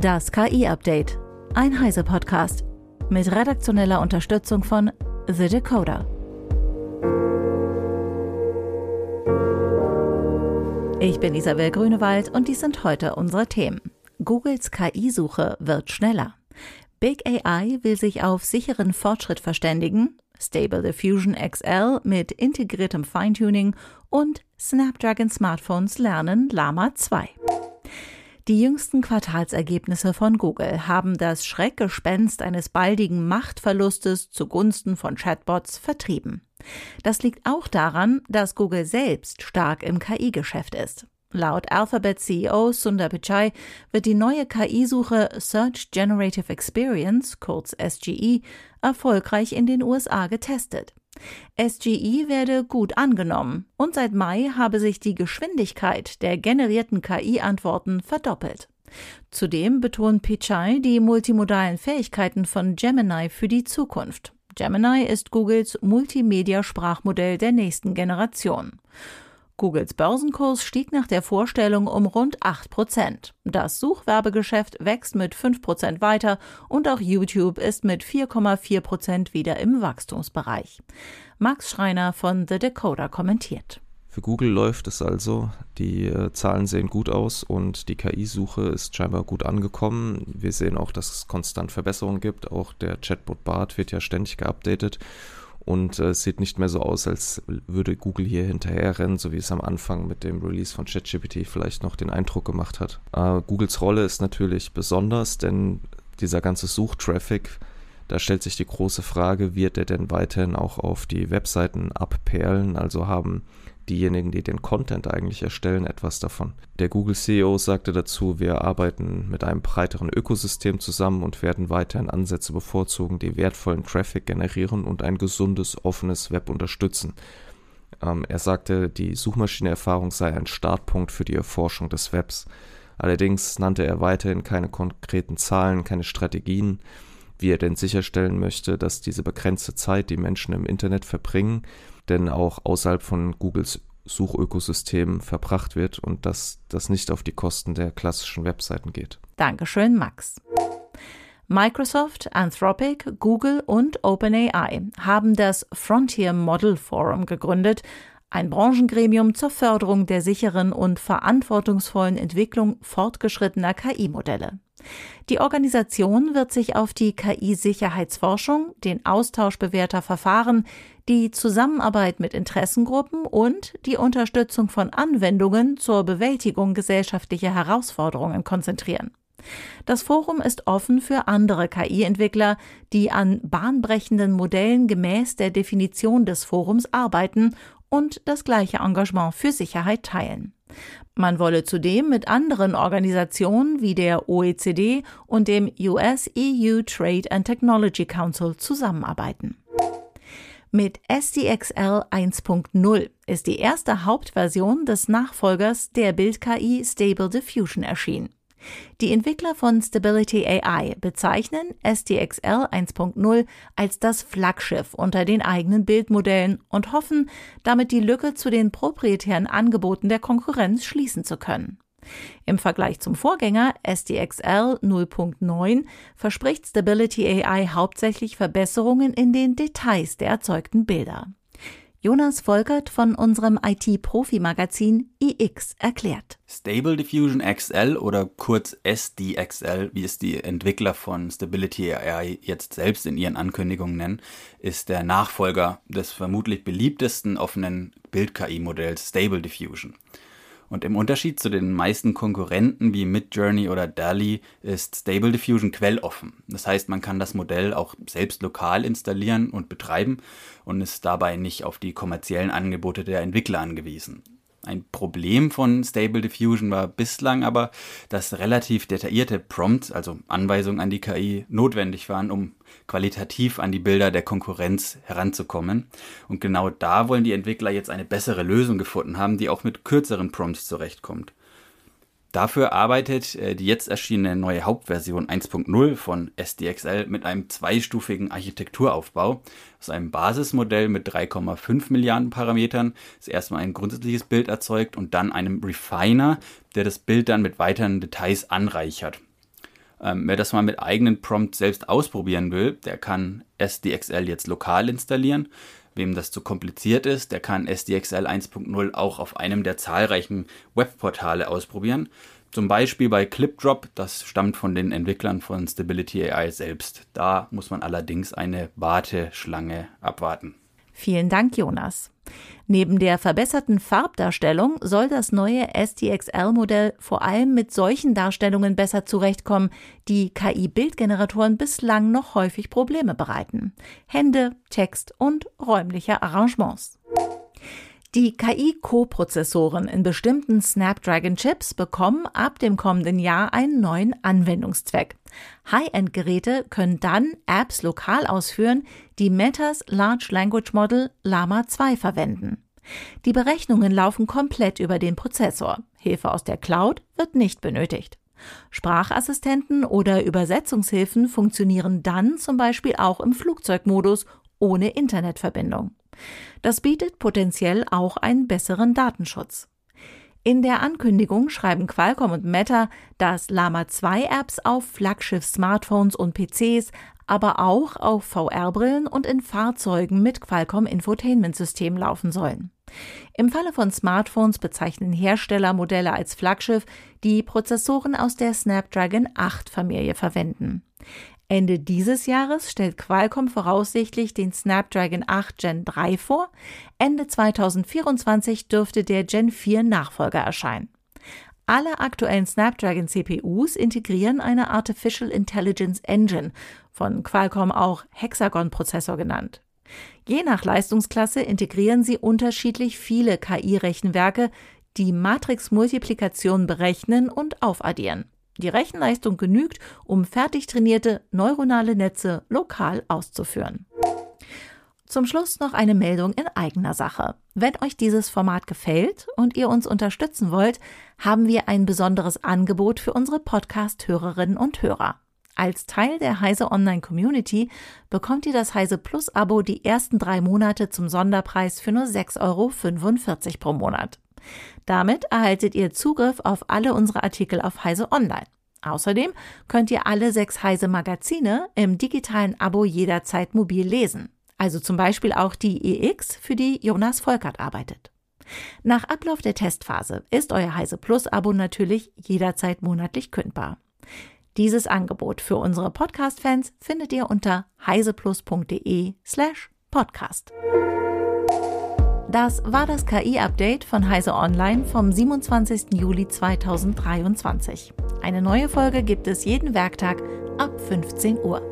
Das KI-Update. Ein Heise-Podcast. Mit redaktioneller Unterstützung von The Decoder. Ich bin Isabel Grünewald und dies sind heute unsere Themen. Googles KI-Suche wird schneller. Big AI will sich auf sicheren Fortschritt verständigen. Stable Diffusion XL mit integriertem Feintuning und Snapdragon Smartphones lernen Lama 2. Die jüngsten Quartalsergebnisse von Google haben das Schreckgespenst eines baldigen Machtverlustes zugunsten von Chatbots vertrieben. Das liegt auch daran, dass Google selbst stark im KI-Geschäft ist. Laut Alphabet CEO Sundar Pichai wird die neue KI-Suche Search Generative Experience, kurz SGE, erfolgreich in den USA getestet. SGE werde gut angenommen und seit Mai habe sich die Geschwindigkeit der generierten KI-Antworten verdoppelt. Zudem betont Pichai die multimodalen Fähigkeiten von Gemini für die Zukunft. Gemini ist Googles Multimedia-Sprachmodell der nächsten Generation. Googles Börsenkurs stieg nach der Vorstellung um rund 8 Prozent. Das Suchwerbegeschäft wächst mit 5 Prozent weiter und auch YouTube ist mit 4,4 Prozent wieder im Wachstumsbereich. Max Schreiner von The Decoder kommentiert. Für Google läuft es also, die äh, Zahlen sehen gut aus und die KI-Suche ist scheinbar gut angekommen. Wir sehen auch, dass es konstant Verbesserungen gibt. Auch der Chatbot Bart wird ja ständig geupdatet und äh, es sieht nicht mehr so aus, als würde Google hier hinterherrennen, so wie es am Anfang mit dem Release von ChatGPT vielleicht noch den Eindruck gemacht hat. Äh, Googles Rolle ist natürlich besonders, denn dieser ganze Suchtraffic, da stellt sich die große Frage, wird er denn weiterhin auch auf die Webseiten abperlen, also haben diejenigen, die den Content eigentlich erstellen, etwas davon. Der Google-CEO sagte dazu, wir arbeiten mit einem breiteren Ökosystem zusammen und werden weiterhin Ansätze bevorzugen, die wertvollen Traffic generieren und ein gesundes, offenes Web unterstützen. Ähm, er sagte, die Suchmaschinenerfahrung sei ein Startpunkt für die Erforschung des Webs. Allerdings nannte er weiterhin keine konkreten Zahlen, keine Strategien, wie er denn sicherstellen möchte, dass diese begrenzte Zeit, die Menschen im Internet verbringen, denn auch außerhalb von Googles Suchökosystem verbracht wird und dass das nicht auf die Kosten der klassischen Webseiten geht. Dankeschön, Max. Microsoft, Anthropic, Google und OpenAI haben das Frontier Model Forum gegründet, ein Branchengremium zur Förderung der sicheren und verantwortungsvollen Entwicklung fortgeschrittener KI-Modelle. Die Organisation wird sich auf die KI-Sicherheitsforschung, den Austausch bewährter Verfahren, die Zusammenarbeit mit Interessengruppen und die Unterstützung von Anwendungen zur Bewältigung gesellschaftlicher Herausforderungen konzentrieren. Das Forum ist offen für andere KI-Entwickler, die an bahnbrechenden Modellen gemäß der Definition des Forums arbeiten und das gleiche Engagement für Sicherheit teilen. Man wolle zudem mit anderen Organisationen wie der OECD und dem US EU Trade and Technology Council zusammenarbeiten. Mit SDXL 1.0 ist die erste Hauptversion des Nachfolgers der Bild-KI Stable Diffusion erschienen. Die Entwickler von Stability AI bezeichnen SDXL 1.0 als das Flaggschiff unter den eigenen Bildmodellen und hoffen, damit die Lücke zu den proprietären Angeboten der Konkurrenz schließen zu können. Im Vergleich zum Vorgänger SDXL 0.9 verspricht Stability AI hauptsächlich Verbesserungen in den Details der erzeugten Bilder. Jonas Volkert von unserem IT-Profi-Magazin iX erklärt. Stable Diffusion XL oder kurz SDXL, wie es die Entwickler von Stability AI jetzt selbst in ihren Ankündigungen nennen, ist der Nachfolger des vermutlich beliebtesten offenen Bild-KI-Modells Stable Diffusion. Und im Unterschied zu den meisten Konkurrenten wie Midjourney oder DALI ist Stable Diffusion quelloffen. Das heißt, man kann das Modell auch selbst lokal installieren und betreiben und ist dabei nicht auf die kommerziellen Angebote der Entwickler angewiesen. Ein Problem von Stable Diffusion war bislang aber, dass relativ detaillierte Prompts, also Anweisungen an die KI, notwendig waren, um qualitativ an die Bilder der Konkurrenz heranzukommen. Und genau da wollen die Entwickler jetzt eine bessere Lösung gefunden haben, die auch mit kürzeren Prompts zurechtkommt. Dafür arbeitet äh, die jetzt erschienene neue Hauptversion 1.0 von SDXL mit einem zweistufigen Architekturaufbau. Aus einem Basismodell mit 3,5 Milliarden Parametern, das erstmal ein grundsätzliches Bild erzeugt und dann einem Refiner, der das Bild dann mit weiteren Details anreichert. Ähm, wer das mal mit eigenen Prompts selbst ausprobieren will, der kann SDXL jetzt lokal installieren. Wem das zu kompliziert ist, der kann SDXL 1.0 auch auf einem der zahlreichen Webportale ausprobieren. Zum Beispiel bei ClipDrop, das stammt von den Entwicklern von Stability AI selbst. Da muss man allerdings eine Warteschlange abwarten. Vielen Dank, Jonas. Neben der verbesserten Farbdarstellung soll das neue STXL-Modell vor allem mit solchen Darstellungen besser zurechtkommen, die KI-Bildgeneratoren bislang noch häufig Probleme bereiten. Hände, Text und räumliche Arrangements. Die KI-Koprozessoren in bestimmten Snapdragon-Chips bekommen ab dem kommenden Jahr einen neuen Anwendungszweck. High-End-Geräte können dann Apps lokal ausführen, die Metas Large Language Model Llama 2 verwenden. Die Berechnungen laufen komplett über den Prozessor. Hilfe aus der Cloud wird nicht benötigt. Sprachassistenten oder Übersetzungshilfen funktionieren dann zum Beispiel auch im Flugzeugmodus ohne Internetverbindung. Das bietet potenziell auch einen besseren Datenschutz. In der Ankündigung schreiben Qualcomm und Meta, dass Lama 2 Apps auf Flaggschiff-Smartphones und PCs, aber auch auf VR-Brillen und in Fahrzeugen mit Qualcomm Infotainment-System laufen sollen. Im Falle von Smartphones bezeichnen Herstellermodelle als Flaggschiff, die Prozessoren aus der Snapdragon 8 Familie verwenden. Ende dieses Jahres stellt Qualcomm voraussichtlich den Snapdragon 8 Gen 3 vor. Ende 2024 dürfte der Gen 4 Nachfolger erscheinen. Alle aktuellen Snapdragon CPUs integrieren eine Artificial Intelligence Engine, von Qualcomm auch Hexagon-Prozessor genannt. Je nach Leistungsklasse integrieren sie unterschiedlich viele KI-Rechenwerke, die Matrix-Multiplikation berechnen und aufaddieren. Die Rechenleistung genügt, um fertig trainierte neuronale Netze lokal auszuführen. Zum Schluss noch eine Meldung in eigener Sache. Wenn euch dieses Format gefällt und ihr uns unterstützen wollt, haben wir ein besonderes Angebot für unsere Podcast-Hörerinnen und Hörer. Als Teil der Heise Online Community bekommt ihr das Heise Plus Abo die ersten drei Monate zum Sonderpreis für nur 6,45 Euro pro Monat. Damit erhaltet ihr Zugriff auf alle unsere Artikel auf Heise Online. Außerdem könnt ihr alle sechs Heise Magazine im digitalen Abo jederzeit mobil lesen. Also zum Beispiel auch die EX, für die Jonas Volkert arbeitet. Nach Ablauf der Testphase ist euer Heise Plus Abo natürlich jederzeit monatlich kündbar. Dieses Angebot für unsere Podcast-Fans findet ihr unter heiseplus.de slash podcast. Das war das KI-Update von Heise Online vom 27. Juli 2023. Eine neue Folge gibt es jeden Werktag ab 15 Uhr.